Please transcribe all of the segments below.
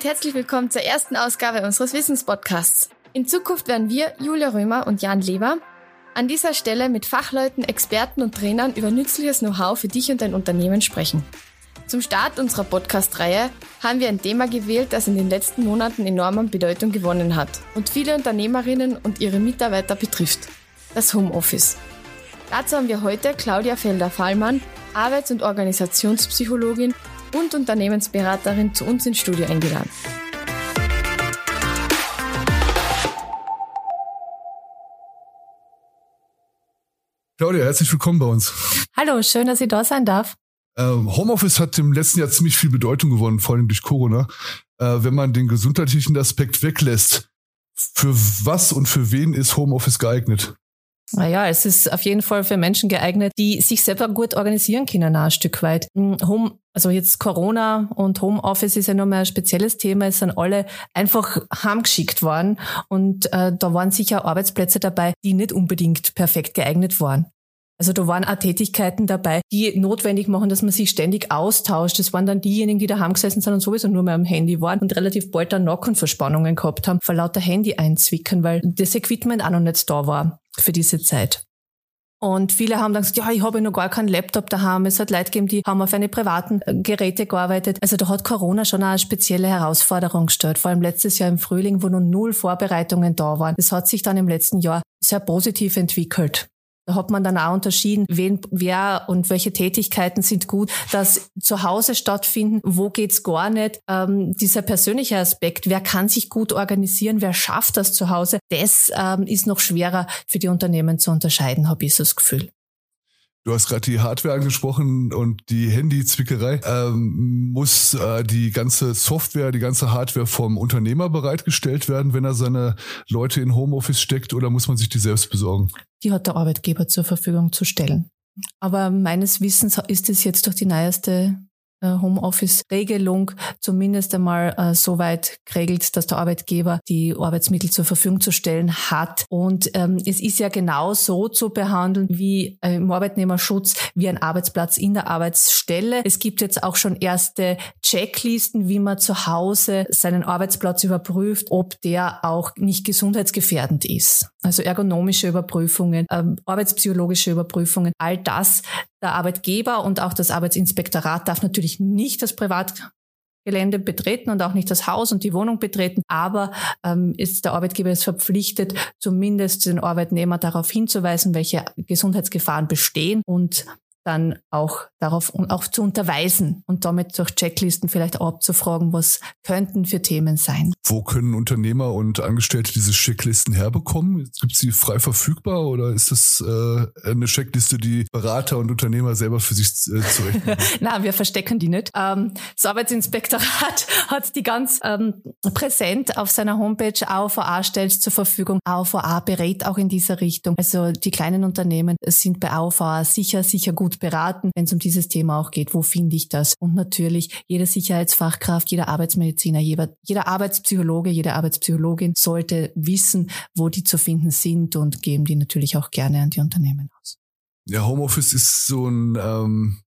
und herzlich willkommen zur ersten Ausgabe unseres Wissenspodcasts. In Zukunft werden wir, Julia Römer und Jan Leber, an dieser Stelle mit Fachleuten, Experten und Trainern über nützliches Know-how für dich und dein Unternehmen sprechen. Zum Start unserer Podcast-Reihe haben wir ein Thema gewählt, das in den letzten Monaten enorm an Bedeutung gewonnen hat und viele Unternehmerinnen und ihre Mitarbeiter betrifft. Das Homeoffice. Dazu haben wir heute Claudia Felder-Fallmann, Arbeits- und Organisationspsychologin und Unternehmensberaterin zu uns ins Studio eingeladen. Claudia, herzlich willkommen bei uns. Hallo, schön, dass ich da sein darf. Ähm, Homeoffice hat im letzten Jahr ziemlich viel Bedeutung gewonnen, vor allem durch Corona. Äh, wenn man den gesundheitlichen Aspekt weglässt, für was und für wen ist Homeoffice geeignet? Naja, es ist auf jeden Fall für Menschen geeignet, die sich selber gut organisieren können, ein Stück weit. Hm, Home, also jetzt Corona und Homeoffice ist ja nochmal ein spezielles Thema. Es sind alle einfach heimgeschickt worden und äh, da waren sicher Arbeitsplätze dabei, die nicht unbedingt perfekt geeignet waren. Also da waren auch Tätigkeiten dabei, die notwendig machen, dass man sich ständig austauscht. Das waren dann diejenigen, die daheim gesessen sind und sowieso nur mehr am Handy waren und relativ bald dann Nackenverspannungen gehabt haben, vor lauter Handy einzwicken, weil das Equipment auch noch nicht da war für diese Zeit. Und viele haben dann gesagt, ja, ich habe noch gar keinen Laptop daheim. Es hat Leute gegeben, die haben auf eine privaten äh, Geräte gearbeitet. Also da hat Corona schon eine spezielle Herausforderung gestellt. Vor allem letztes Jahr im Frühling, wo noch null Vorbereitungen da waren. Das hat sich dann im letzten Jahr sehr positiv entwickelt. Da hat man dann auch unterschieden, wen, wer und welche Tätigkeiten sind gut, dass zu Hause stattfinden, wo geht's gar nicht. Ähm, dieser persönliche Aspekt, wer kann sich gut organisieren, wer schafft das zu Hause, das ähm, ist noch schwerer für die Unternehmen zu unterscheiden, habe ich so das Gefühl. Du hast gerade die Hardware angesprochen und die Handyzwickerei. Ähm, muss äh, die ganze Software, die ganze Hardware vom Unternehmer bereitgestellt werden, wenn er seine Leute in Homeoffice steckt oder muss man sich die selbst besorgen? Die hat der Arbeitgeber zur Verfügung zu stellen. Aber meines Wissens ist es jetzt durch die neueste Homeoffice-Regelung zumindest einmal äh, so weit geregelt, dass der Arbeitgeber die Arbeitsmittel zur Verfügung zu stellen hat. Und ähm, es ist ja genau so zu behandeln wie äh, im Arbeitnehmerschutz wie ein Arbeitsplatz in der Arbeitsstelle. Es gibt jetzt auch schon erste Checklisten, wie man zu Hause seinen Arbeitsplatz überprüft, ob der auch nicht gesundheitsgefährdend ist. Also ergonomische Überprüfungen, ähm, arbeitspsychologische Überprüfungen, all das der Arbeitgeber und auch das Arbeitsinspektorat darf natürlich nicht das Privatgelände betreten und auch nicht das Haus und die Wohnung betreten, aber ähm, ist der Arbeitgeber ist verpflichtet, zumindest den Arbeitnehmer darauf hinzuweisen, welche Gesundheitsgefahren bestehen und dann auch darauf auch zu unterweisen und damit durch Checklisten vielleicht auch abzufragen, was könnten für Themen sein. Wo können Unternehmer und Angestellte diese Checklisten herbekommen? Gibt es die frei verfügbar oder ist das äh, eine Checkliste, die Berater und Unternehmer selber für sich äh, zurechnen? Nein, wir verstecken die nicht. Ähm, das Arbeitsinspektorat hat die ganz ähm, präsent auf seiner Homepage. AOVA stellt zur Verfügung. AOVA berät auch in dieser Richtung. Also die kleinen Unternehmen sind bei AOVA sicher, sicher gut beraten, wenn es um dieses Thema auch geht. Wo finde ich das? Und natürlich jede Sicherheitsfachkraft, jeder Arbeitsmediziner, jeder, jeder Arbeitspsychologe, jede Arbeitspsychologin sollte wissen, wo die zu finden sind und geben die natürlich auch gerne an die Unternehmen aus. Ja, Homeoffice ist so ein ähm,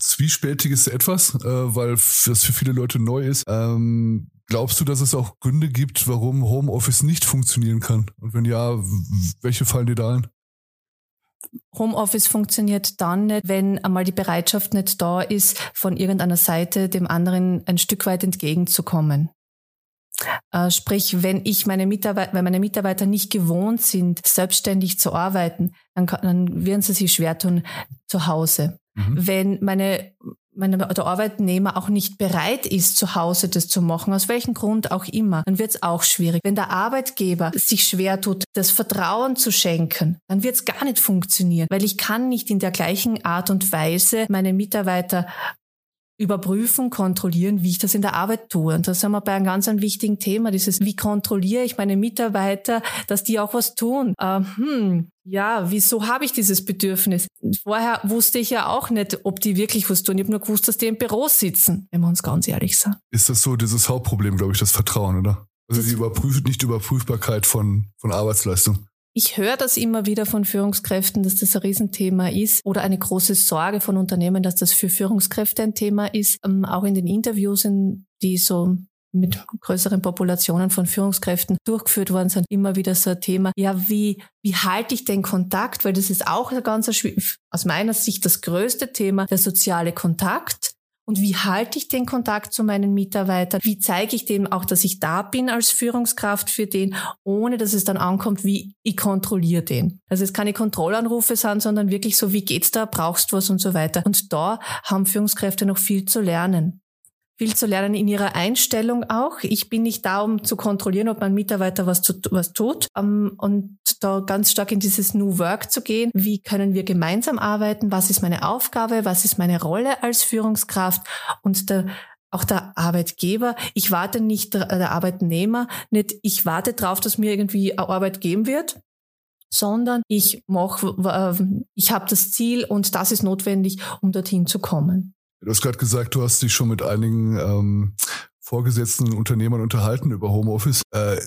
zwiespältiges Etwas, äh, weil das für viele Leute neu ist. Ähm, glaubst du, dass es auch Gründe gibt, warum Homeoffice nicht funktionieren kann? Und wenn ja, welche fallen dir da ein? Homeoffice funktioniert dann nicht, wenn einmal die Bereitschaft nicht da ist, von irgendeiner Seite dem anderen ein Stück weit entgegenzukommen. Äh, sprich, wenn ich meine Mitarbeiter, wenn meine Mitarbeiter nicht gewohnt sind, selbstständig zu arbeiten, dann, kann, dann werden sie sich schwer tun zu Hause. Mhm. Wenn meine wenn der Arbeitnehmer auch nicht bereit ist, zu Hause das zu machen, aus welchem Grund auch immer, dann wird es auch schwierig. Wenn der Arbeitgeber sich schwer tut, das Vertrauen zu schenken, dann wird es gar nicht funktionieren, weil ich kann nicht in der gleichen Art und Weise meine Mitarbeiter überprüfen, kontrollieren, wie ich das in der Arbeit tue. Und da sind wir bei einem ganz einem wichtigen Thema, dieses, wie kontrolliere ich meine Mitarbeiter, dass die auch was tun. Äh, hm, ja, wieso habe ich dieses Bedürfnis? Vorher wusste ich ja auch nicht, ob die wirklich was tun. Ich habe nur gewusst, dass die im Büro sitzen, wenn wir uns ganz ehrlich sind. Ist das so dieses Hauptproblem, glaube ich, das Vertrauen, oder? Also das die Überprüf nicht Überprüfbarkeit von, von Arbeitsleistung. Ich höre das immer wieder von Führungskräften, dass das ein Riesenthema ist oder eine große Sorge von Unternehmen, dass das für Führungskräfte ein Thema ist. Ähm, auch in den Interviews, in, die so mit größeren Populationen von Führungskräften durchgeführt worden sind, immer wieder so ein Thema, ja, wie, wie halte ich den Kontakt? Weil das ist auch ein ganz, aus meiner Sicht das größte Thema, der soziale Kontakt. Und wie halte ich den Kontakt zu meinen Mitarbeitern? Wie zeige ich dem auch, dass ich da bin als Führungskraft für den, ohne dass es dann ankommt, wie ich kontrolliere den? Also es keine Kontrollanrufe sind, sondern wirklich so, wie geht's da, brauchst du was und so weiter. Und da haben Führungskräfte noch viel zu lernen viel zu lernen in ihrer Einstellung auch. Ich bin nicht da, um zu kontrollieren, ob mein Mitarbeiter was, zu, was tut. Um, ähm, und da ganz stark in dieses New Work zu gehen. Wie können wir gemeinsam arbeiten? Was ist meine Aufgabe? Was ist meine Rolle als Führungskraft? Und der, auch der Arbeitgeber. Ich warte nicht, der Arbeitnehmer, nicht, ich warte darauf, dass mir irgendwie Arbeit geben wird, sondern ich mach, ich habe das Ziel und das ist notwendig, um dorthin zu kommen. Du hast gerade gesagt, du hast dich schon mit einigen ähm, vorgesetzten Unternehmern unterhalten über Homeoffice. Äh,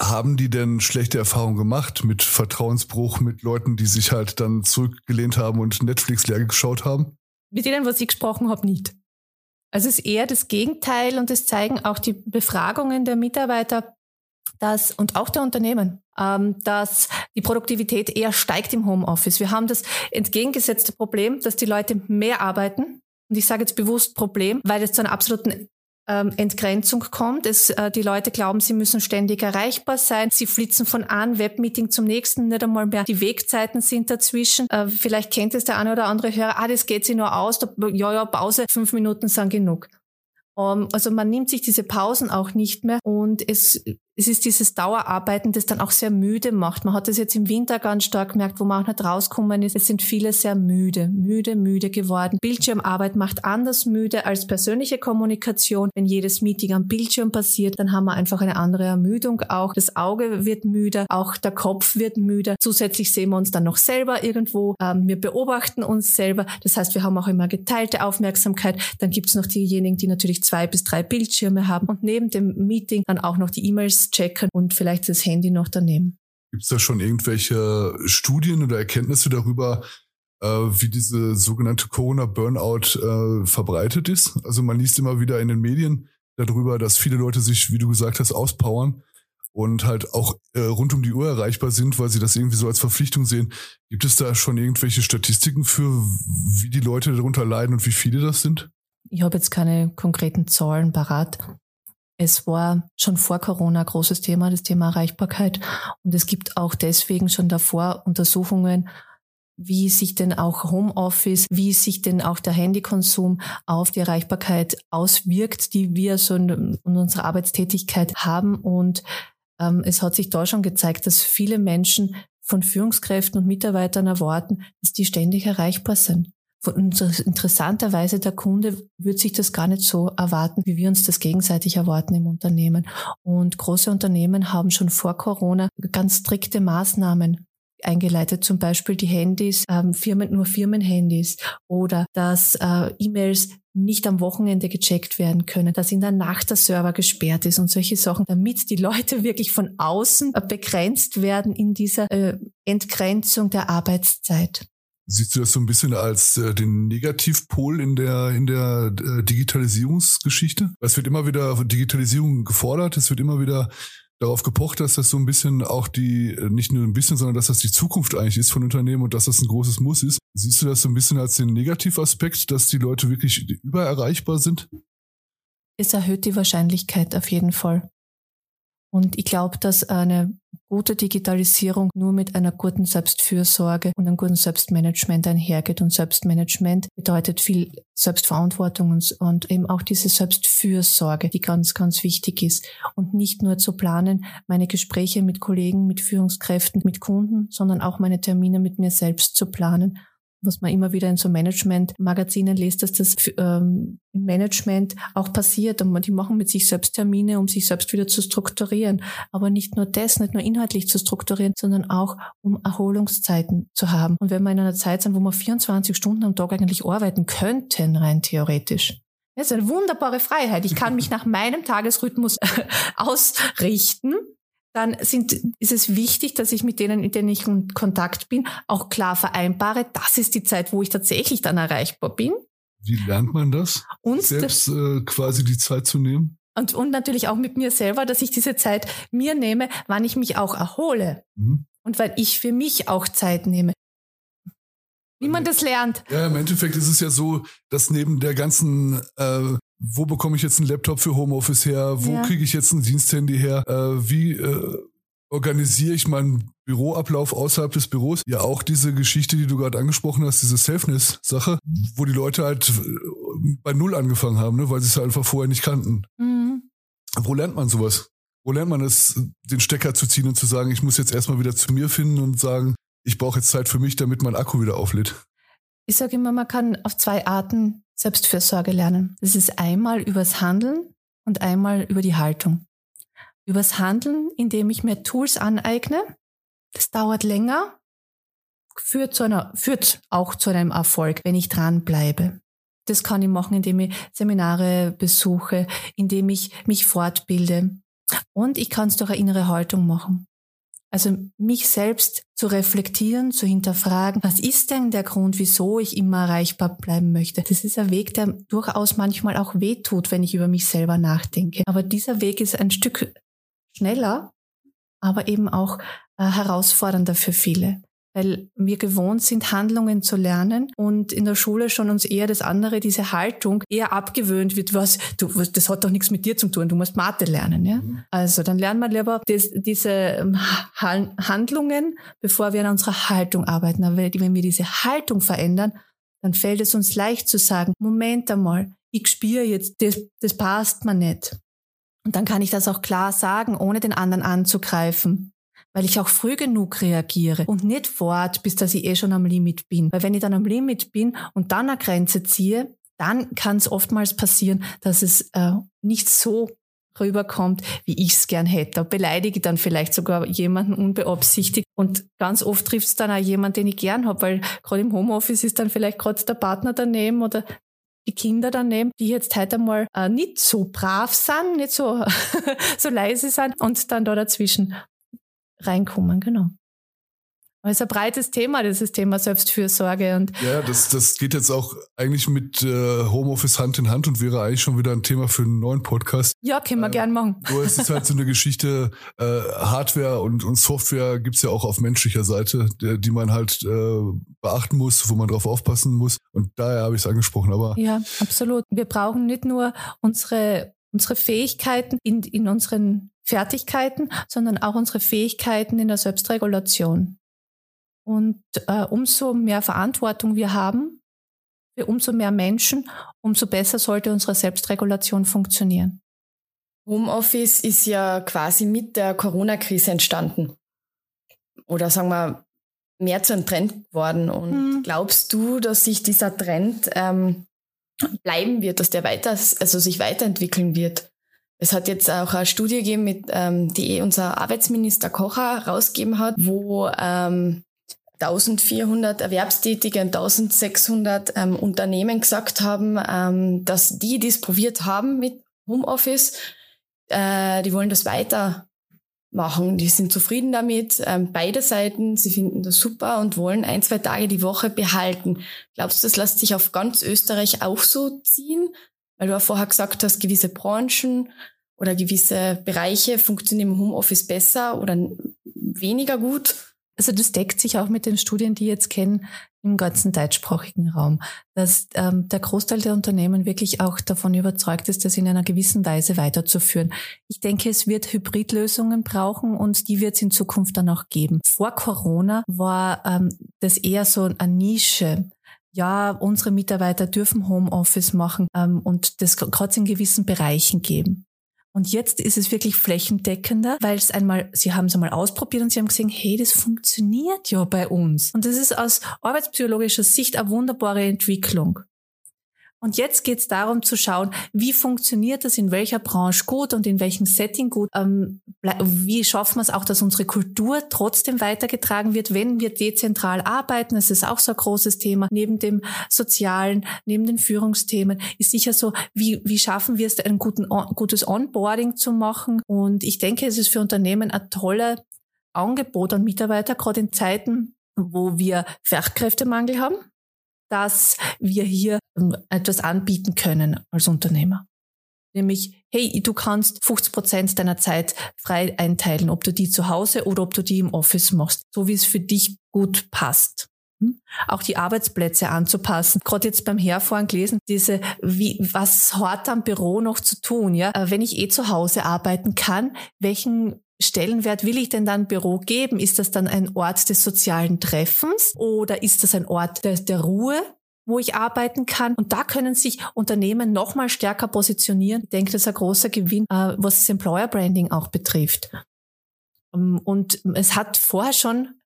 haben die denn schlechte Erfahrungen gemacht mit Vertrauensbruch, mit Leuten, die sich halt dann zurückgelehnt haben und Netflix leer geschaut haben? Mit denen, was ich gesprochen habe, nicht. Also es ist eher das Gegenteil und es zeigen auch die Befragungen der Mitarbeiter, dass, und auch der Unternehmen, ähm, dass die Produktivität eher steigt im Homeoffice. Wir haben das entgegengesetzte Problem, dass die Leute mehr arbeiten, und ich sage jetzt bewusst Problem, weil es zu einer absoluten ähm, Entgrenzung kommt. Es, äh, die Leute glauben, sie müssen ständig erreichbar sein. Sie flitzen von einem Webmeeting zum nächsten, nicht einmal mehr. Die Wegzeiten sind dazwischen. Äh, vielleicht kennt es der eine oder andere Hörer, ah, das geht sie nur aus. Da, ja, ja, Pause, fünf Minuten sind genug. Um, ähm, also man nimmt sich diese Pausen auch nicht mehr und es es ist dieses Dauerarbeiten, das dann auch sehr müde macht. Man hat das jetzt im Winter ganz stark gemerkt, wo man auch nicht rausgekommen ist. Es sind viele sehr müde, müde, müde geworden. Bildschirmarbeit macht anders müde als persönliche Kommunikation. Wenn jedes Meeting am Bildschirm passiert, dann haben wir einfach eine andere Ermüdung auch. Das Auge wird müde, auch der Kopf wird müde. Zusätzlich sehen wir uns dann noch selber irgendwo. Ähm, wir beobachten uns selber. Das heißt, wir haben auch immer geteilte Aufmerksamkeit. Dann gibt es noch diejenigen, die natürlich zwei bis drei Bildschirme haben und neben dem Meeting dann auch noch die E-Mails checken und vielleicht das Handy noch daneben. Gibt es da schon irgendwelche Studien oder Erkenntnisse darüber, äh, wie diese sogenannte Corona-Burnout äh, verbreitet ist? Also man liest immer wieder in den Medien darüber, dass viele Leute sich, wie du gesagt hast, auspowern und halt auch äh, rund um die Uhr erreichbar sind, weil sie das irgendwie so als Verpflichtung sehen. Gibt es da schon irgendwelche Statistiken für, wie die Leute darunter leiden und wie viele das sind? Ich habe jetzt keine konkreten Zahlen parat. Es war schon vor Corona ein großes Thema, das Thema Erreichbarkeit. Und es gibt auch deswegen schon davor Untersuchungen, wie sich denn auch Homeoffice, wie sich denn auch der Handykonsum auf die Erreichbarkeit auswirkt, die wir so in, unserer Arbeitstätigkeit haben. Und ähm, es hat sich da schon gezeigt, dass viele Menschen von Führungskräften und Mitarbeitern erwarten, dass die ständig erreichbar sind. Interessanterweise der Kunde wird sich das gar nicht so erwarten, wie wir uns das gegenseitig erwarten im Unternehmen. Und große Unternehmen haben schon vor Corona ganz strikte Maßnahmen eingeleitet, zum Beispiel die Handys, ähm, Firmen, nur Firmenhandys oder dass äh, E-Mails nicht am Wochenende gecheckt werden können, dass in der Nacht der Server gesperrt ist und solche Sachen, damit die Leute wirklich von außen begrenzt werden in dieser äh, Entgrenzung der Arbeitszeit. Siehst du das so ein bisschen als äh, den Negativpol in der, in der äh, Digitalisierungsgeschichte? Es wird immer wieder Digitalisierung gefordert, es wird immer wieder darauf gepocht, dass das so ein bisschen auch die, äh, nicht nur ein bisschen, sondern dass das die Zukunft eigentlich ist von Unternehmen und dass das ein großes Muss ist. Siehst du das so ein bisschen als den Negativaspekt, dass die Leute wirklich übererreichbar sind? Es erhöht die Wahrscheinlichkeit auf jeden Fall. Und ich glaube, dass eine gute Digitalisierung nur mit einer guten Selbstfürsorge und einem guten Selbstmanagement einhergeht. Und Selbstmanagement bedeutet viel Selbstverantwortung und, und eben auch diese Selbstfürsorge, die ganz, ganz wichtig ist. Und nicht nur zu planen, meine Gespräche mit Kollegen, mit Führungskräften, mit Kunden, sondern auch meine Termine mit mir selbst zu planen was man immer wieder in so Management-Magazinen liest, dass das ähm, im Management auch passiert und die machen mit sich selbst Termine, um sich selbst wieder zu strukturieren. Aber nicht nur das, nicht nur inhaltlich zu strukturieren, sondern auch um Erholungszeiten zu haben. Und wenn wir in einer Zeit sind, wo wir 24 Stunden am Tag eigentlich arbeiten könnten, rein theoretisch, das ist eine wunderbare Freiheit. Ich kann mich nach meinem Tagesrhythmus ausrichten dann sind, ist es wichtig, dass ich mit denen, mit denen ich in Kontakt bin, auch klar vereinbare, das ist die Zeit, wo ich tatsächlich dann erreichbar bin. Wie lernt man das? Und selbst äh, quasi die Zeit zu nehmen? Und, und natürlich auch mit mir selber, dass ich diese Zeit mir nehme, wann ich mich auch erhole. Mhm. Und weil ich für mich auch Zeit nehme. Wie man das lernt. Ja, im Endeffekt ist es ja so, dass neben der ganzen, äh, wo bekomme ich jetzt einen Laptop für Homeoffice her, wo ja. kriege ich jetzt ein Diensthandy her, äh, wie äh, organisiere ich meinen Büroablauf außerhalb des Büros. Ja, auch diese Geschichte, die du gerade angesprochen hast, diese Safeness-Sache, wo die Leute halt äh, bei Null angefangen haben, ne, weil sie es halt einfach vorher nicht kannten. Mhm. Wo lernt man sowas? Wo lernt man es, den Stecker zu ziehen und zu sagen, ich muss jetzt erstmal wieder zu mir finden und sagen, ich brauche jetzt Zeit für mich, damit mein Akku wieder auflädt? Ich sage immer, man kann auf zwei Arten Selbstfürsorge lernen. Das ist einmal übers Handeln und einmal über die Haltung. Übers Handeln, indem ich mir Tools aneigne. Das dauert länger, führt, zu einer, führt auch zu einem Erfolg, wenn ich dranbleibe. Das kann ich machen, indem ich Seminare besuche, indem ich mich fortbilde. Und ich kann es durch eine innere Haltung machen. Also mich selbst zu reflektieren, zu hinterfragen, was ist denn der Grund, wieso ich immer erreichbar bleiben möchte. Das ist ein Weg, der durchaus manchmal auch wehtut, wenn ich über mich selber nachdenke. Aber dieser Weg ist ein Stück schneller, aber eben auch äh, herausfordernder für viele weil wir gewohnt sind, Handlungen zu lernen und in der Schule schon uns eher das andere, diese Haltung, eher abgewöhnt wird, was, du, das hat doch nichts mit dir zu tun, du musst Mathe lernen. Ja? Mhm. Also dann lernen wir lieber das, diese ähm, Handlungen, bevor wir an unserer Haltung arbeiten. Aber wenn wir diese Haltung verändern, dann fällt es uns leicht zu sagen, Moment einmal, ich spüre jetzt, das, das passt mir nicht. Und dann kann ich das auch klar sagen, ohne den anderen anzugreifen. Weil ich auch früh genug reagiere und nicht fort, bis dass ich eh schon am Limit bin. Weil wenn ich dann am Limit bin und dann eine Grenze ziehe, dann kann es oftmals passieren, dass es äh, nicht so rüberkommt, wie ich es gern hätte. Beleidige dann vielleicht sogar jemanden unbeabsichtigt. Und ganz oft trifft es dann auch jemanden, den ich gern habe, weil gerade im Homeoffice ist dann vielleicht gerade der Partner daneben oder die Kinder daneben, die jetzt heute mal äh, nicht so brav sind, nicht so, so leise sind und dann da dazwischen reinkommen, genau. Aber es ist ein breites Thema, dieses Thema Selbstfürsorge. Und ja, das, das geht jetzt auch eigentlich mit äh, Homeoffice Hand in Hand und wäre eigentlich schon wieder ein Thema für einen neuen Podcast. Ja, können wir äh, gern machen. Nur es ist halt so eine Geschichte, äh, Hardware und, und Software gibt's ja auch auf menschlicher Seite, der, die man halt äh, beachten muss, wo man drauf aufpassen muss. Und daher habe ich es angesprochen. Aber ja, absolut. Wir brauchen nicht nur unsere unsere Fähigkeiten in, in unseren Fertigkeiten, sondern auch unsere Fähigkeiten in der Selbstregulation. Und äh, umso mehr Verantwortung wir haben, für umso mehr Menschen, umso besser sollte unsere Selbstregulation funktionieren. Homeoffice ist ja quasi mit der Corona-Krise entstanden. Oder sagen wir, mehr zu einem Trend geworden. Und hm. glaubst du, dass sich dieser Trend ähm, bleiben wird, dass der weiter, also sich weiterentwickeln wird? Es hat jetzt auch eine Studie gegeben, mit, ähm, die unser Arbeitsminister Kocher rausgegeben hat, wo ähm, 1400 Erwerbstätige und 1600 ähm, Unternehmen gesagt haben, ähm, dass die, die es probiert haben mit Homeoffice, äh, die wollen das weitermachen. Die sind zufrieden damit, ähm, beide Seiten, sie finden das super und wollen ein, zwei Tage die Woche behalten. Glaubst du, das lässt sich auf ganz Österreich auch so ziehen? Weil du auch vorher gesagt hast, gewisse Branchen oder gewisse Bereiche funktionieren im Homeoffice besser oder weniger gut. Also das deckt sich auch mit den Studien, die jetzt kennen im ganzen deutschsprachigen Raum, dass ähm, der Großteil der Unternehmen wirklich auch davon überzeugt ist, das in einer gewissen Weise weiterzuführen. Ich denke, es wird Hybridlösungen brauchen und die wird es in Zukunft dann auch geben. Vor Corona war ähm, das eher so eine Nische ja, unsere Mitarbeiter dürfen Homeoffice machen ähm, und das kann es in gewissen Bereichen geben. Und jetzt ist es wirklich flächendeckender, weil es einmal, sie haben es einmal ausprobiert und sie haben gesehen, hey, das funktioniert ja bei uns. Und das ist aus arbeitspsychologischer Sicht eine wunderbare Entwicklung. Und jetzt geht es darum zu schauen, wie funktioniert das in welcher Branche gut und in welchem Setting gut. Ähm, wie schaffen wir es auch, dass unsere Kultur trotzdem weitergetragen wird, wenn wir dezentral arbeiten. Das ist auch so ein großes Thema. Neben dem Sozialen, neben den Führungsthemen ist sicher so, wie, wie schaffen wir es, ein guten, gutes Onboarding zu machen. Und ich denke, es ist für Unternehmen ein toller Angebot an Mitarbeiter, gerade in Zeiten, wo wir Fachkräftemangel haben dass wir hier ähm, etwas anbieten können als Unternehmer. Nämlich, hey, du kannst 50 Prozent deiner Zeit frei einteilen, ob du die zu Hause oder ob du die im Office machst, so wie es für dich gut passt. Hm? Auch die Arbeitsplätze anzupassen. Gerade jetzt beim Herfahren gelesen, diese, wie, was hat am Büro noch zu tun, ja? Äh, wenn ich eh zu Hause arbeiten kann, welchen Stellenwert will ich denn dann Büro geben? Ist das dann ein Ort des sozialen Treffens oder ist das ein Ort der, der Ruhe? wo ich arbeiten kann. Und da können sich Unternehmen noch mal stärker positionieren. Ich denke, das ist ein großer Gewinn, äh, was das Employer Branding auch betrifft. Ähm, und es hat vorher schon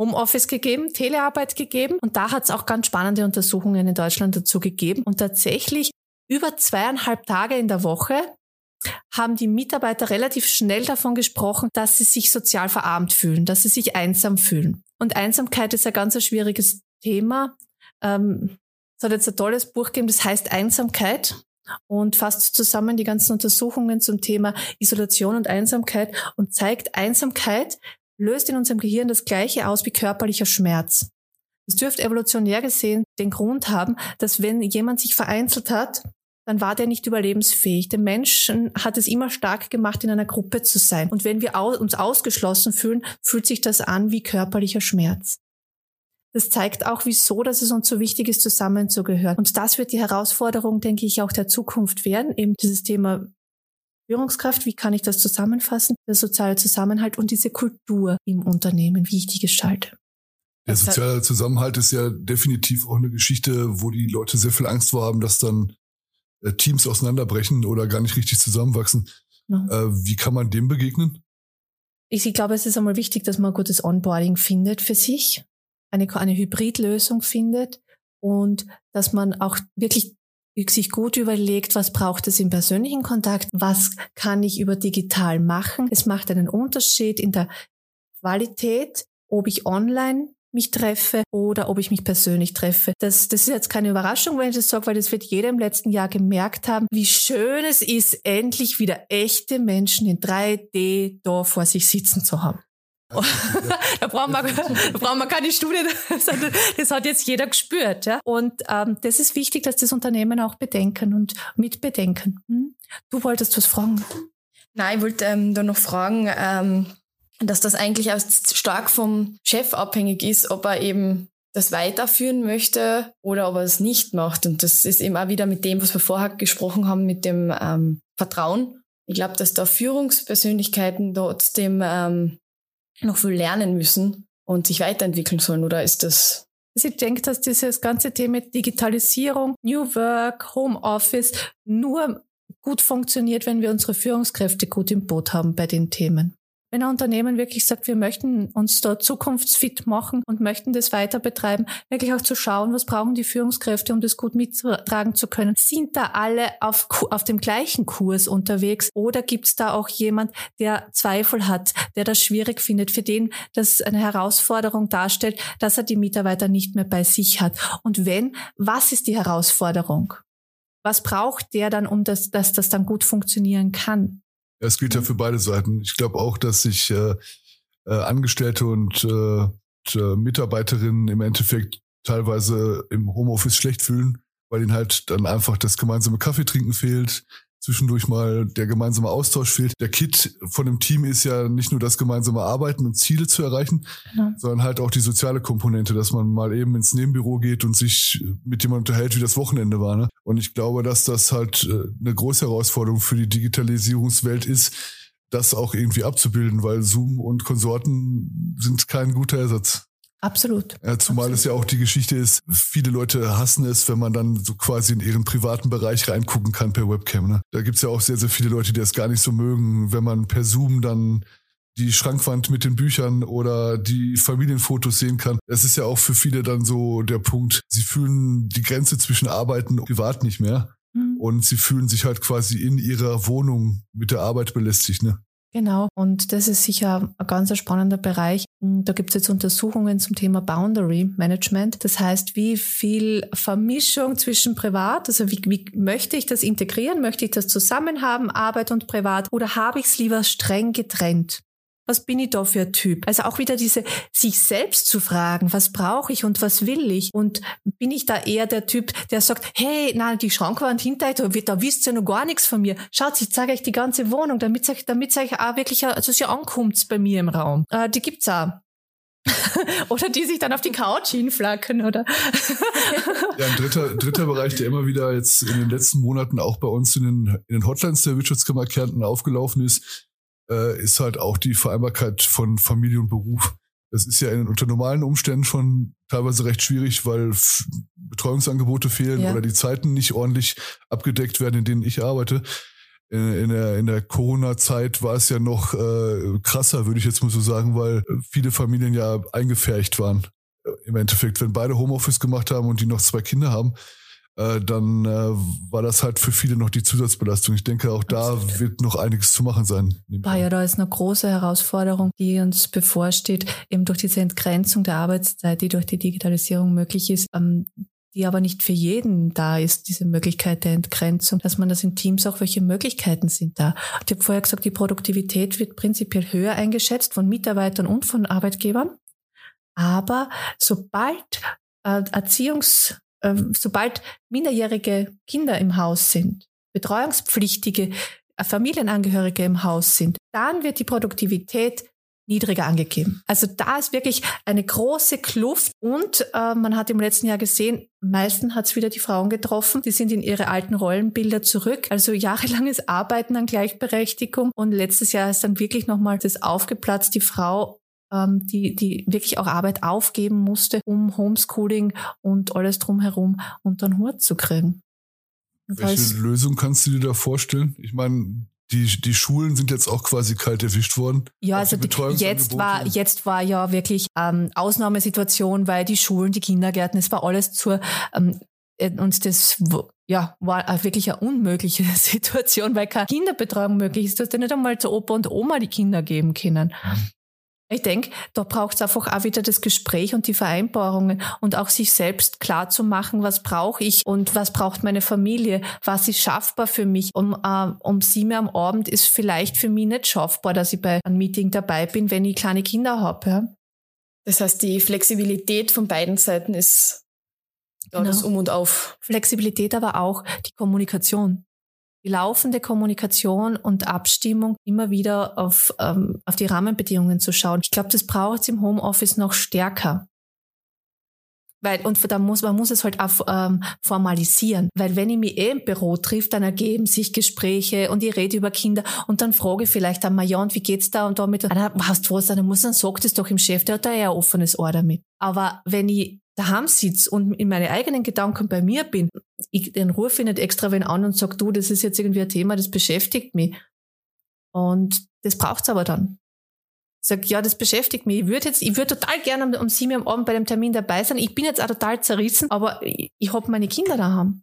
Homeoffice gegeben, Telearbeit gegeben und da hat es auch ganz spannende Untersuchungen in Deutschland dazu gegeben. Und tatsächlich über zweieinhalb Tage in der Woche haben die Mitarbeiter relativ schnell davon gesprochen, dass sie sich sozial verarmt fühlen, dass sie sich einsam fühlen. Und Einsamkeit ist ein ganz schwieriges Thema. Ähm, es hat jetzt ein tolles Buch gegeben, das heißt Einsamkeit und fasst zusammen die ganzen Untersuchungen zum Thema Isolation und Einsamkeit und zeigt, Einsamkeit löst in unserem Gehirn das gleiche aus wie körperlicher Schmerz. Das dürfte evolutionär gesehen den Grund haben, dass wenn jemand sich vereinzelt hat, dann war der nicht überlebensfähig. Der Menschen hat es immer stark gemacht, in einer Gruppe zu sein. Und wenn wir uns ausgeschlossen fühlen, fühlt sich das an wie körperlicher Schmerz. Das zeigt auch, wieso, dass es uns so wichtig ist, zusammenzugehören. Und das wird die Herausforderung, denke ich, auch der Zukunft werden, eben dieses Thema Führungskraft, wie kann ich das zusammenfassen? Der soziale Zusammenhalt und diese Kultur im Unternehmen, wie ich die gestalte. Der soziale Zusammenhalt ist ja definitiv auch eine Geschichte, wo die Leute sehr viel Angst vor haben, dass dann Teams auseinanderbrechen oder gar nicht richtig zusammenwachsen. Äh, wie kann man dem begegnen? Ich, ich glaube, es ist einmal wichtig, dass man ein gutes Onboarding findet für sich, eine, eine Hybridlösung findet und dass man auch wirklich sich gut überlegt, was braucht es im persönlichen Kontakt, was kann ich über digital machen. Es macht einen Unterschied in der Qualität, ob ich online mich treffe oder ob ich mich persönlich treffe. Das, das ist jetzt keine Überraschung, wenn ich das sage, weil das wird jeder im letzten Jahr gemerkt haben, wie schön es ist, endlich wieder echte Menschen in 3D da vor sich sitzen zu haben. da, brauchen wir, da brauchen wir keine Studie, das hat jetzt jeder gespürt. Ja? Und ähm, das ist wichtig, dass das Unternehmen auch bedenken und mitbedenken. Hm? Du wolltest was fragen? Nein, ich wollte ähm, da noch fragen, ähm, dass das eigentlich auch stark vom Chef abhängig ist, ob er eben das weiterführen möchte oder ob er es nicht macht. Und das ist eben auch wieder mit dem, was wir vorher gesprochen haben, mit dem ähm, Vertrauen. Ich glaube, dass da Führungspersönlichkeiten trotzdem ähm, noch viel lernen müssen und sich weiterentwickeln sollen. Oder ist das ich denke, dass dieses ganze Thema Digitalisierung, New Work, Homeoffice nur gut funktioniert, wenn wir unsere Führungskräfte gut im Boot haben bei den Themen. Wenn ein Unternehmen wirklich sagt, wir möchten uns da zukunftsfit machen und möchten das weiter betreiben, wirklich auch zu schauen, was brauchen die Führungskräfte, um das gut mittragen zu können. Sind da alle auf, auf dem gleichen Kurs unterwegs oder gibt es da auch jemand, der Zweifel hat, der das schwierig findet, für den das eine Herausforderung darstellt, dass er die Mitarbeiter nicht mehr bei sich hat? Und wenn, was ist die Herausforderung? Was braucht der dann, um das, dass das dann gut funktionieren kann? Ja, es gilt ja für beide Seiten. Ich glaube auch, dass sich äh, äh, Angestellte und, äh, und äh, Mitarbeiterinnen im Endeffekt teilweise im Homeoffice schlecht fühlen, weil ihnen halt dann einfach das gemeinsame Kaffee trinken fehlt, zwischendurch mal der gemeinsame Austausch fehlt. Der Kit von dem Team ist ja nicht nur das gemeinsame Arbeiten und Ziele zu erreichen, genau. sondern halt auch die soziale Komponente, dass man mal eben ins Nebenbüro geht und sich mit jemandem unterhält, wie das Wochenende war. Ne? Und ich glaube, dass das halt äh, eine große Herausforderung für die Digitalisierungswelt ist, das auch irgendwie abzubilden, weil Zoom und Konsorten sind kein guter Ersatz. Absolut. Ja, zumal Absolut. es ja auch die Geschichte ist, viele Leute hassen es, wenn man dann so quasi in ihren privaten Bereich reingucken kann per Webcam. Ne? Da gibt's ja auch sehr, sehr viele Leute, die das gar nicht so mögen, wenn man per Zoom dann die Schrankwand mit den Büchern oder die Familienfotos sehen kann. Es ist ja auch für viele dann so der Punkt, sie fühlen die Grenze zwischen Arbeiten und Privat nicht mehr. Mhm. Und sie fühlen sich halt quasi in ihrer Wohnung mit der Arbeit belästigt. Ne? Genau, und das ist sicher ein ganz spannender Bereich. Da gibt es jetzt Untersuchungen zum Thema Boundary Management. Das heißt, wie viel Vermischung zwischen Privat, also wie, wie möchte ich das integrieren? Möchte ich das zusammen haben, Arbeit und Privat? Oder habe ich es lieber streng getrennt? Was bin ich da für ein Typ? Also auch wieder diese, sich selbst zu fragen, was brauche ich und was will ich? Und bin ich da eher der Typ, der sagt, hey, nein, die Schrankwand hinter euch, da, wisst ihr noch gar nichts von mir. Schaut, ich zeige euch die ganze Wohnung, damit euch, damit euch auch wirklich, also sie ankommt bei mir im Raum. Äh, die gibt's auch. oder die sich dann auf die Couch hinflacken, oder? ja, ein dritter, dritter Bereich, der immer wieder jetzt in den letzten Monaten auch bei uns in den, in den Hotlines der Wirtschaftskammer Kärnten aufgelaufen ist, äh, ist halt auch die Vereinbarkeit von Familie und Beruf. Das ist ja in, unter normalen Umständen schon teilweise recht schwierig, weil Betreuungsangebote fehlen ja. oder die Zeiten nicht ordentlich abgedeckt werden, in denen ich arbeite in, in der, in der Corona-Zeit war es ja noch äh, krasser, würde ich jetzt mal so sagen, weil viele Familien ja eingefärcht waren. Im Endeffekt, wenn beide Homeoffice gemacht haben und die noch zwei Kinder haben, äh, dann äh, war das halt für viele noch die Zusatzbelastung. Ich denke, auch Absolut. da wird noch einiges zu machen sein. Ah ja, da ist eine große Herausforderung, die uns bevorsteht, eben durch diese Entgrenzung der Arbeitszeit, die durch die Digitalisierung möglich ist. Ähm, die aber nicht für jeden da ist, diese Möglichkeit der Entgrenzung, dass man das in Teams auch, welche Möglichkeiten sind da. Und ich habe vorher gesagt, die Produktivität wird prinzipiell höher eingeschätzt von Mitarbeitern und von Arbeitgebern. Aber sobald äh, Erziehungs, äh, sobald minderjährige Kinder im Haus sind, betreuungspflichtige äh, Familienangehörige im Haus sind, dann wird die Produktivität niedriger angegeben. Also da ist wirklich eine große Kluft und äh, man hat im letzten Jahr gesehen, meistens hat es wieder die Frauen getroffen, die sind in ihre alten Rollenbilder zurück. Also jahrelanges Arbeiten an Gleichberechtigung und letztes Jahr ist dann wirklich nochmal das aufgeplatzt, die Frau ähm, die, die wirklich auch Arbeit aufgeben musste, um Homeschooling und alles drumherum unter den Hut zu kriegen. Welche Lösung kannst du dir da vorstellen? Ich meine, die, die Schulen sind jetzt auch quasi kalt erwischt worden. Ja, also jetzt war, jetzt war ja wirklich ähm, Ausnahmesituation, weil die Schulen, die Kindergärten, es war alles zur, ähm, äh, und das ja, war wirklich eine unmögliche Situation, weil keine Kinderbetreuung möglich ist. Du hast ja nicht einmal zu Opa und Oma die Kinder geben können. Ich denke, da braucht es einfach auch wieder das Gespräch und die Vereinbarungen und auch sich selbst klar zu machen, was brauche ich und was braucht meine Familie, was ist schaffbar für mich. Um, äh, um sieben Uhr am Abend ist vielleicht für mich nicht schaffbar, dass ich bei einem Meeting dabei bin, wenn ich kleine Kinder habe. Ja? Das heißt, die Flexibilität von beiden Seiten ist da genau. das Um und Auf. Flexibilität, aber auch die Kommunikation die laufende Kommunikation und Abstimmung immer wieder auf, ähm, auf die Rahmenbedingungen zu schauen. Ich glaube, das braucht es im Homeoffice noch stärker. Weil, und da muss, man muss es halt auch ähm, formalisieren. Weil wenn ich mich eh im Büro trifft, dann ergeben sich Gespräche und ich rede über Kinder und dann frage ich vielleicht einmal, ja, und wie geht's da und damit, ah, hast du was, dann muss dann sagt es doch im Chef, der hat da eher ein offenes Ohr damit. Aber wenn ich daheim sitze und in meine eigenen Gedanken bei mir bin, ich, den rufe ich nicht extra wen an und sage, du, das ist jetzt irgendwie ein Thema, das beschäftigt mich. Und das braucht's aber dann. Ich sag, ja, das beschäftigt mich. Ich würde jetzt, total gerne um, um sieben am Abend bei dem Termin dabei sein. Ich bin jetzt auch total zerrissen, aber ich, ich habe meine Kinder daheim.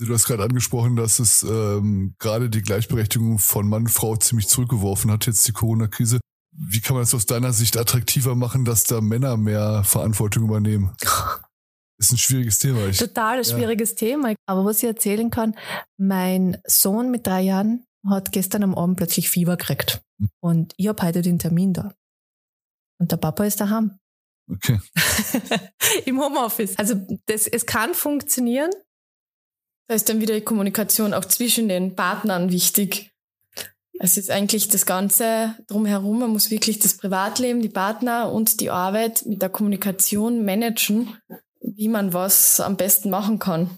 Du hast gerade angesprochen, dass es ähm, gerade die Gleichberechtigung von Mann und Frau ziemlich zurückgeworfen hat, jetzt die Corona-Krise. Wie kann man es aus deiner Sicht attraktiver machen, dass da Männer mehr Verantwortung übernehmen? Ist ein schwieriges Thema. Ich, Total ja. schwieriges Thema. Aber was ich erzählen kann, mein Sohn mit drei Jahren hat gestern am Abend plötzlich Fieber gekriegt. Hm. Und ich habe heute den Termin da. Und der Papa ist daheim. Okay. Im Homeoffice. Also das, es kann funktionieren. Da ist dann wieder die Kommunikation auch zwischen den Partnern wichtig. Es ist eigentlich das Ganze drumherum. Man muss wirklich das Privatleben, die Partner und die Arbeit mit der Kommunikation managen, wie man was am besten machen kann.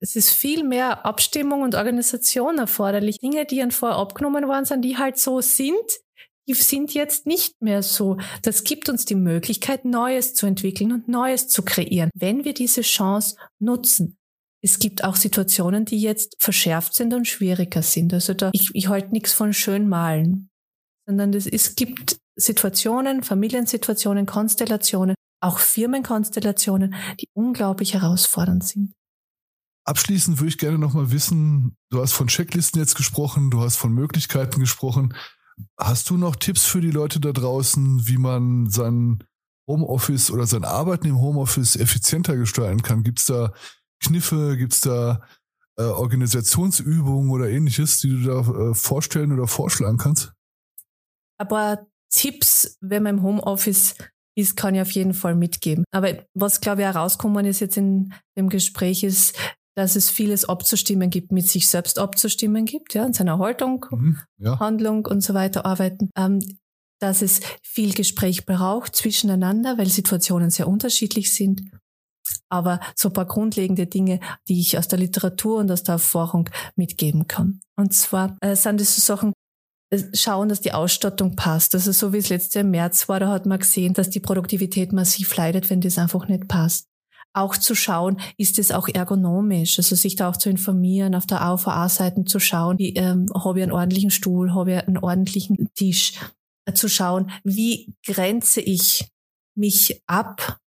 Es ist viel mehr Abstimmung und Organisation erforderlich. Dinge, die ihnen vorher abgenommen worden sind, die halt so sind, die sind jetzt nicht mehr so. Das gibt uns die Möglichkeit, Neues zu entwickeln und Neues zu kreieren, wenn wir diese Chance nutzen es gibt auch Situationen, die jetzt verschärft sind und schwieriger sind. Also da, ich, ich halte nichts von schön malen, sondern es, es gibt Situationen, Familiensituationen, Konstellationen, auch Firmenkonstellationen, die unglaublich herausfordernd sind. Abschließend würde ich gerne nochmal wissen, du hast von Checklisten jetzt gesprochen, du hast von Möglichkeiten gesprochen. Hast du noch Tipps für die Leute da draußen, wie man sein Homeoffice oder sein Arbeiten im Homeoffice effizienter gestalten kann? Gibt es da Kniffe? Gibt es da äh, Organisationsübungen oder ähnliches, die du da äh, vorstellen oder vorschlagen kannst? ein paar Tipps, wenn man im Homeoffice ist, kann ich auf jeden Fall mitgeben. Aber was, glaube ich, herauskommen ist jetzt in dem Gespräch, ist, dass es vieles abzustimmen gibt, mit sich selbst abzustimmen gibt, ja, in seiner Haltung, mhm, ja. Handlung und so weiter arbeiten. Ähm, dass es viel Gespräch braucht zwischeneinander, weil Situationen sehr unterschiedlich sind. Aber so ein paar grundlegende Dinge, die ich aus der Literatur und aus der Erfahrung mitgeben kann. Und zwar äh, sind es so Sachen, äh, schauen, dass die Ausstattung passt. Also so wie es im März war, da hat man gesehen, dass die Produktivität massiv leidet, wenn das einfach nicht passt auch zu schauen, ist es auch ergonomisch, also sich da auch zu informieren, auf der AVA-Seite zu schauen, wie, ähm, habe ich einen ordentlichen Stuhl, habe ich einen ordentlichen Tisch, äh, zu schauen, wie grenze ich mich ab,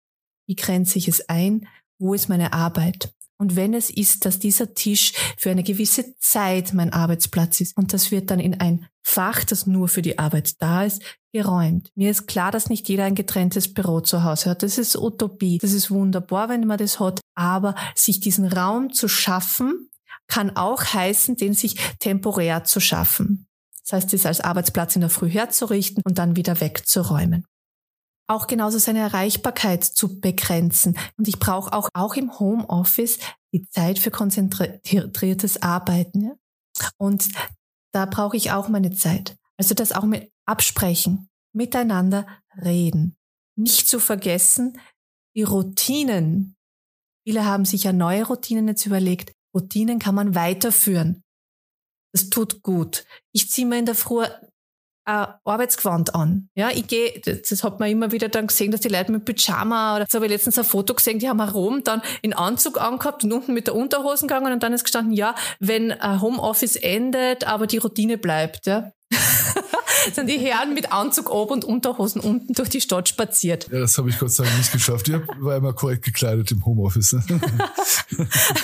wie grenze ich es ein, wo ist meine Arbeit. Und wenn es ist, dass dieser Tisch für eine gewisse Zeit mein Arbeitsplatz ist und das wird dann in ein Fach, das nur für die Arbeit da ist, geräumt. Mir ist klar, dass nicht jeder ein getrenntes Büro zu Hause hat. Das ist Utopie. Das ist wunderbar, wenn man das hat. Aber sich diesen Raum zu schaffen, kann auch heißen, den sich temporär zu schaffen. Das heißt, es als Arbeitsplatz in der Früh herzurichten und dann wieder wegzuräumen auch genauso seine Erreichbarkeit zu begrenzen. Und ich brauche auch, auch im Homeoffice die Zeit für konzentriertes Arbeiten. Ja? Und da brauche ich auch meine Zeit. Also das auch mit absprechen, miteinander reden. Nicht zu vergessen, die Routinen. Viele haben sich ja neue Routinen jetzt überlegt. Routinen kann man weiterführen. Das tut gut. Ich ziehe mir in der Früh ein Arbeitsgewand an. Ja, ich gehe, das hat man immer wieder dann gesehen, dass die Leute mit Pyjama oder so habe ich letztens ein Foto gesehen, die haben Rom dann in Anzug angehabt und unten mit der Unterhosen gegangen und dann ist gestanden, ja, wenn Homeoffice endet, aber die Routine bleibt, ja. sind die Herren mit Anzug oben und Unterhosen unten durch die Stadt spaziert. Ja, das habe ich Gott sei Dank nicht geschafft. Ich war immer korrekt gekleidet im Homeoffice. Ne?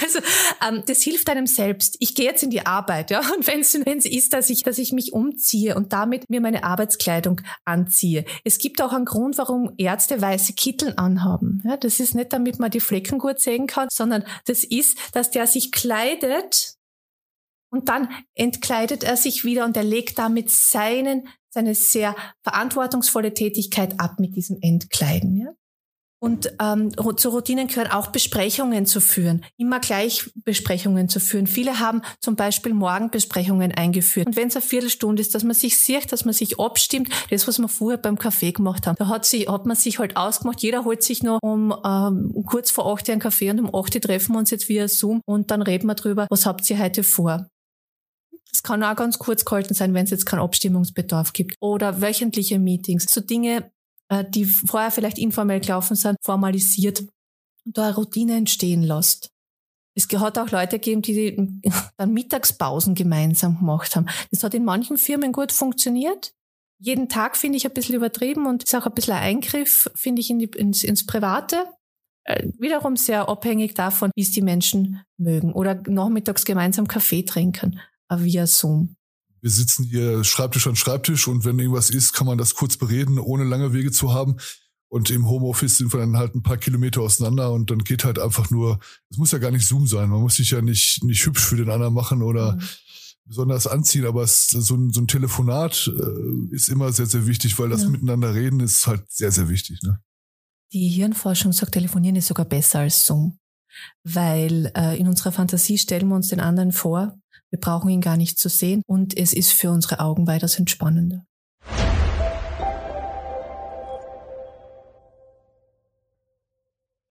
also ähm, das hilft einem selbst. Ich gehe jetzt in die Arbeit, ja, und wenn es ist, dass ich, dass ich mich umziehe und damit mir meine Arbeitskleidung anziehe. Es gibt auch einen Grund, warum Ärzte weiße Kitteln anhaben. Ja, das ist nicht, damit man die Flecken gut sehen kann, sondern das ist, dass der sich kleidet und dann entkleidet er sich wieder und er legt damit seinen, seine sehr verantwortungsvolle Tätigkeit ab mit diesem Entkleiden. Ja? Und ähm, zu Routinen gehört auch Besprechungen zu führen, immer gleich Besprechungen zu führen. Viele haben zum Beispiel Morgenbesprechungen eingeführt. Und wenn es eine Viertelstunde ist, dass man sich sieht, dass man sich abstimmt, das, was wir vorher beim Kaffee gemacht haben. Da hat, sie, hat man sich halt ausgemacht, jeder holt sich noch um, ähm, kurz vor acht einen Kaffee und um acht treffen wir uns jetzt via Zoom und dann reden wir drüber, was habt ihr heute vor? Es kann auch ganz kurz gehalten sein, wenn es jetzt keinen Abstimmungsbedarf gibt. Oder wöchentliche Meetings. So Dinge, äh, die vorher vielleicht informell gelaufen sind, formalisiert und da eine Routine entstehen lässt. Es hat auch Leute gegeben, die dann Mittagspausen gemeinsam gemacht haben. Das hat in manchen Firmen gut funktioniert. Jeden Tag finde ich ein bisschen übertrieben und ist auch ein bisschen ein Eingriff, finde ich, in die, ins, ins Private. Äh, wiederum sehr abhängig davon, wie es die Menschen mögen. Oder nachmittags gemeinsam Kaffee trinken via Zoom. Wir sitzen hier Schreibtisch an Schreibtisch und wenn irgendwas ist, kann man das kurz bereden, ohne lange Wege zu haben. Und im Homeoffice sind wir dann halt ein paar Kilometer auseinander und dann geht halt einfach nur, es muss ja gar nicht Zoom sein, man muss sich ja nicht, nicht hübsch für den anderen machen oder mhm. besonders anziehen, aber es, so, ein, so ein Telefonat äh, ist immer sehr, sehr wichtig, weil das ja. Miteinander reden ist halt sehr, sehr wichtig. Ne? Die Hirnforschung sagt, telefonieren ist sogar besser als Zoom, weil äh, in unserer Fantasie stellen wir uns den anderen vor wir brauchen ihn gar nicht zu sehen und es ist für unsere Augen weitaus entspannender.